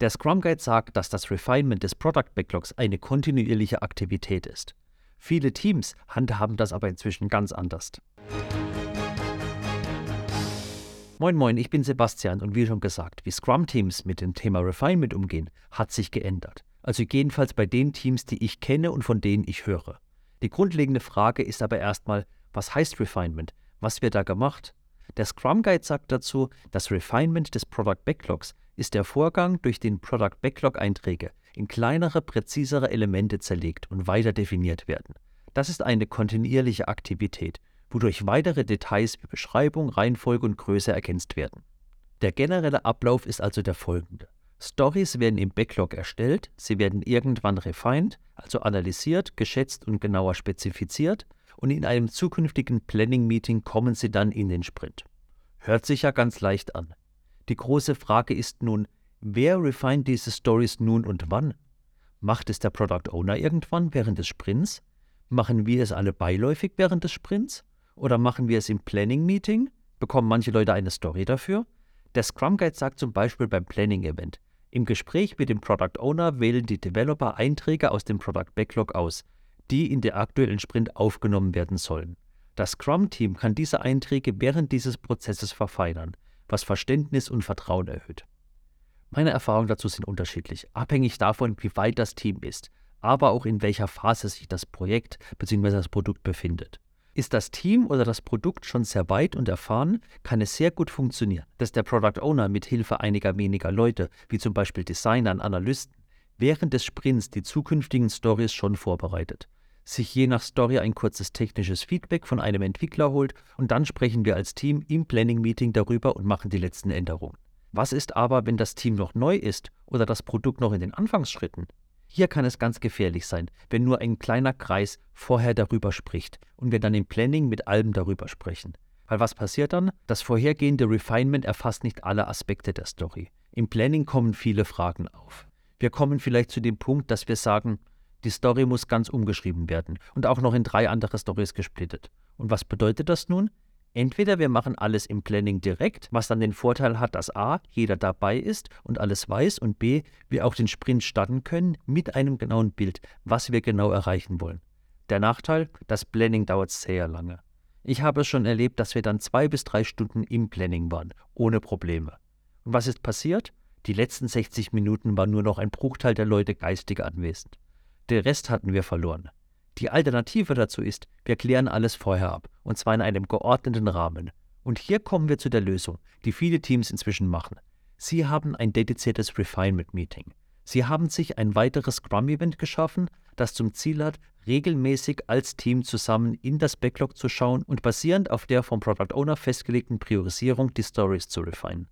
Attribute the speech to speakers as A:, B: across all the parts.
A: Der Scrum Guide sagt, dass das Refinement des Product Backlogs eine kontinuierliche Aktivität ist. Viele Teams handhaben das aber inzwischen ganz anders. Moin Moin, ich bin Sebastian und wie schon gesagt, wie Scrum-Teams mit dem Thema Refinement umgehen, hat sich geändert. Also jedenfalls bei den Teams, die ich kenne und von denen ich höre. Die grundlegende Frage ist aber erstmal, was heißt Refinement? Was wird da gemacht? Der Scrum Guide sagt dazu, das Refinement des Product Backlogs ist der Vorgang, durch den Product Backlog Einträge in kleinere, präzisere Elemente zerlegt und weiter definiert werden. Das ist eine kontinuierliche Aktivität, wodurch weitere Details wie Beschreibung, Reihenfolge und Größe ergänzt werden. Der generelle Ablauf ist also der folgende. Stories werden im Backlog erstellt, sie werden irgendwann refined, also analysiert, geschätzt und genauer spezifiziert und in einem zukünftigen Planning-Meeting kommen sie dann in den Sprint. Hört sich ja ganz leicht an. Die große Frage ist nun, wer refined diese Stories nun und wann? Macht es der Product Owner irgendwann während des Sprints? Machen wir es alle beiläufig während des Sprints? Oder machen wir es im Planning-Meeting? Bekommen manche Leute eine Story dafür? Der Scrum Guide sagt zum Beispiel beim Planning-Event, im Gespräch mit dem Product Owner wählen die Developer Einträge aus dem Product Backlog aus, die in der aktuellen Sprint aufgenommen werden sollen. Das Scrum-Team kann diese Einträge während dieses Prozesses verfeinern, was Verständnis und Vertrauen erhöht. Meine Erfahrungen dazu sind unterschiedlich, abhängig davon, wie weit das Team ist, aber auch in welcher Phase sich das Projekt bzw. das Produkt befindet. Ist das Team oder das Produkt schon sehr weit und erfahren, kann es sehr gut funktionieren, dass der Product Owner mit Hilfe einiger weniger Leute, wie zum Beispiel Designern, Analysten, während des Sprints die zukünftigen Stories schon vorbereitet sich je nach Story ein kurzes technisches Feedback von einem Entwickler holt und dann sprechen wir als Team im Planning-Meeting darüber und machen die letzten Änderungen. Was ist aber, wenn das Team noch neu ist oder das Produkt noch in den Anfangsschritten? Hier kann es ganz gefährlich sein, wenn nur ein kleiner Kreis vorher darüber spricht und wir dann im Planning mit allem darüber sprechen. Weil was passiert dann? Das vorhergehende Refinement erfasst nicht alle Aspekte der Story. Im Planning kommen viele Fragen auf. Wir kommen vielleicht zu dem Punkt, dass wir sagen, die Story muss ganz umgeschrieben werden und auch noch in drei andere Stories gesplittet. Und was bedeutet das nun? Entweder wir machen alles im Planning direkt, was dann den Vorteil hat, dass A, jeder dabei ist und alles weiß und B, wir auch den Sprint starten können mit einem genauen Bild, was wir genau erreichen wollen. Der Nachteil, das Planning dauert sehr lange. Ich habe es schon erlebt, dass wir dann zwei bis drei Stunden im Planning waren, ohne Probleme. Und was ist passiert? Die letzten 60 Minuten war nur noch ein Bruchteil der Leute geistig anwesend. Den Rest hatten wir verloren. Die Alternative dazu ist, wir klären alles vorher ab, und zwar in einem geordneten Rahmen. Und hier kommen wir zu der Lösung, die viele Teams inzwischen machen. Sie haben ein dediziertes Refinement Meeting. Sie haben sich ein weiteres Scrum-Event geschaffen, das zum Ziel hat, regelmäßig als Team zusammen in das Backlog zu schauen und basierend auf der vom Product Owner festgelegten Priorisierung die Stories zu refinen.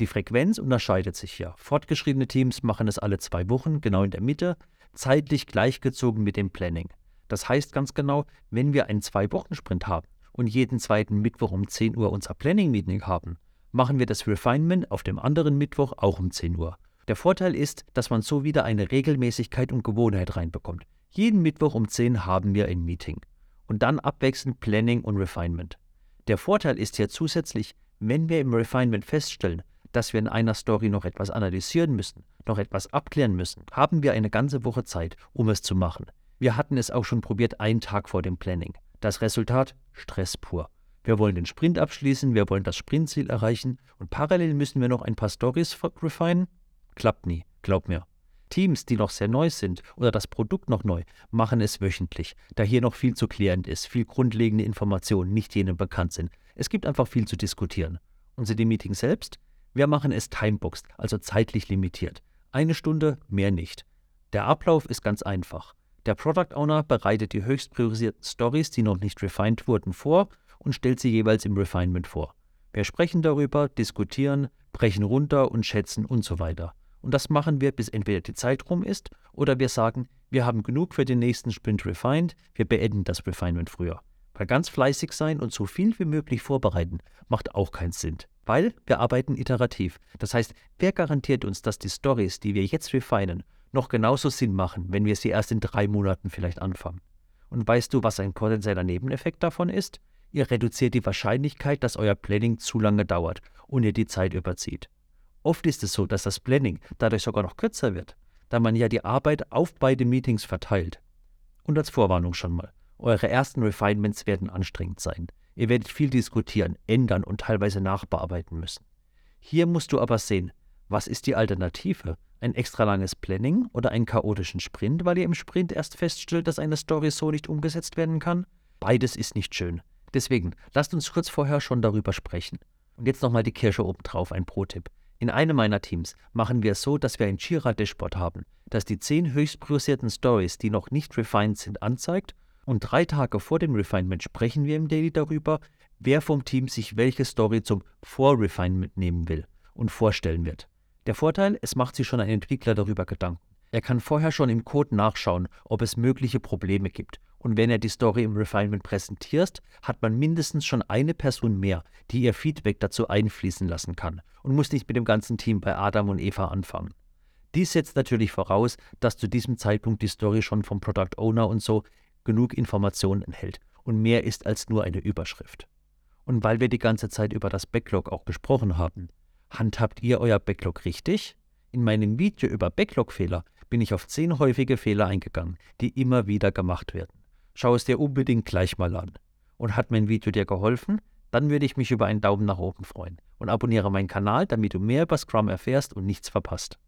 A: Die Frequenz unterscheidet sich ja. Fortgeschriebene Teams machen es alle zwei Wochen, genau in der Mitte, zeitlich gleichgezogen mit dem Planning. Das heißt ganz genau, wenn wir einen Zwei-Wochen-Sprint haben und jeden zweiten Mittwoch um 10 Uhr unser Planning-Meeting haben, machen wir das Refinement auf dem anderen Mittwoch auch um 10 Uhr. Der Vorteil ist, dass man so wieder eine Regelmäßigkeit und Gewohnheit reinbekommt. Jeden Mittwoch um 10 haben wir ein Meeting. Und dann abwechselnd Planning und Refinement. Der Vorteil ist hier zusätzlich, wenn wir im Refinement feststellen, dass wir in einer Story noch etwas analysieren müssen, noch etwas abklären müssen, haben wir eine ganze Woche Zeit, um es zu machen. Wir hatten es auch schon probiert, einen Tag vor dem Planning. Das Resultat? Stress pur. Wir wollen den Sprint abschließen, wir wollen das Sprintziel erreichen und parallel müssen wir noch ein paar Stories refinen? Klappt nie, glaub mir. Teams, die noch sehr neu sind oder das Produkt noch neu, machen es wöchentlich, da hier noch viel zu klärend ist, viel grundlegende Informationen nicht jedem bekannt sind. Es gibt einfach viel zu diskutieren. Und sind die Meetings selbst? Wir machen es timeboxed, also zeitlich limitiert. Eine Stunde, mehr nicht. Der Ablauf ist ganz einfach. Der Product Owner bereitet die höchst priorisierten Stories, die noch nicht refined wurden, vor und stellt sie jeweils im Refinement vor. Wir sprechen darüber, diskutieren, brechen runter und schätzen und so weiter. Und das machen wir, bis entweder die Zeit rum ist oder wir sagen, wir haben genug für den nächsten Sprint refined, wir beenden das Refinement früher. Weil ganz fleißig sein und so viel wie möglich vorbereiten macht auch keinen Sinn. Weil wir arbeiten iterativ. Das heißt, wer garantiert uns, dass die Stories, die wir jetzt refinen, noch genauso Sinn machen, wenn wir sie erst in drei Monaten vielleicht anfangen? Und weißt du, was ein potenzieller Nebeneffekt davon ist? Ihr reduziert die Wahrscheinlichkeit, dass euer Planning zu lange dauert und ihr die Zeit überzieht. Oft ist es so, dass das Planning dadurch sogar noch kürzer wird, da man ja die Arbeit auf beide Meetings verteilt. Und als Vorwarnung schon mal, eure ersten Refinements werden anstrengend sein. Ihr werdet viel diskutieren, ändern und teilweise nachbearbeiten müssen. Hier musst du aber sehen, was ist die Alternative? Ein extra langes Planning oder einen chaotischen Sprint, weil ihr im Sprint erst feststellt, dass eine Story so nicht umgesetzt werden kann? Beides ist nicht schön. Deswegen, lasst uns kurz vorher schon darüber sprechen. Und jetzt nochmal die Kirsche obendrauf, ein Pro-Tipp. In einem meiner Teams machen wir es so, dass wir ein Jira-Dashboard haben, das die zehn höchst priorisierten Stories, die noch nicht refined sind, anzeigt und drei Tage vor dem Refinement sprechen wir im Daily darüber, wer vom Team sich welche Story zum Vor-Refinement nehmen will und vorstellen wird. Der Vorteil, es macht sich schon ein Entwickler darüber Gedanken. Er kann vorher schon im Code nachschauen, ob es mögliche Probleme gibt. Und wenn er die Story im Refinement präsentiert, hat man mindestens schon eine Person mehr, die ihr Feedback dazu einfließen lassen kann und muss nicht mit dem ganzen Team bei Adam und Eva anfangen. Dies setzt natürlich voraus, dass zu diesem Zeitpunkt die Story schon vom Product Owner und so genug Informationen enthält und mehr ist als nur eine Überschrift. Und weil wir die ganze Zeit über das Backlog auch gesprochen haben, handhabt ihr euer Backlog richtig? In meinem Video über Backlog-Fehler bin ich auf zehn häufige Fehler eingegangen, die immer wieder gemacht werden. Schau es dir unbedingt gleich mal an. Und hat mein Video dir geholfen? Dann würde ich mich über einen Daumen nach oben freuen und abonniere meinen Kanal, damit du mehr über Scrum erfährst und nichts verpasst.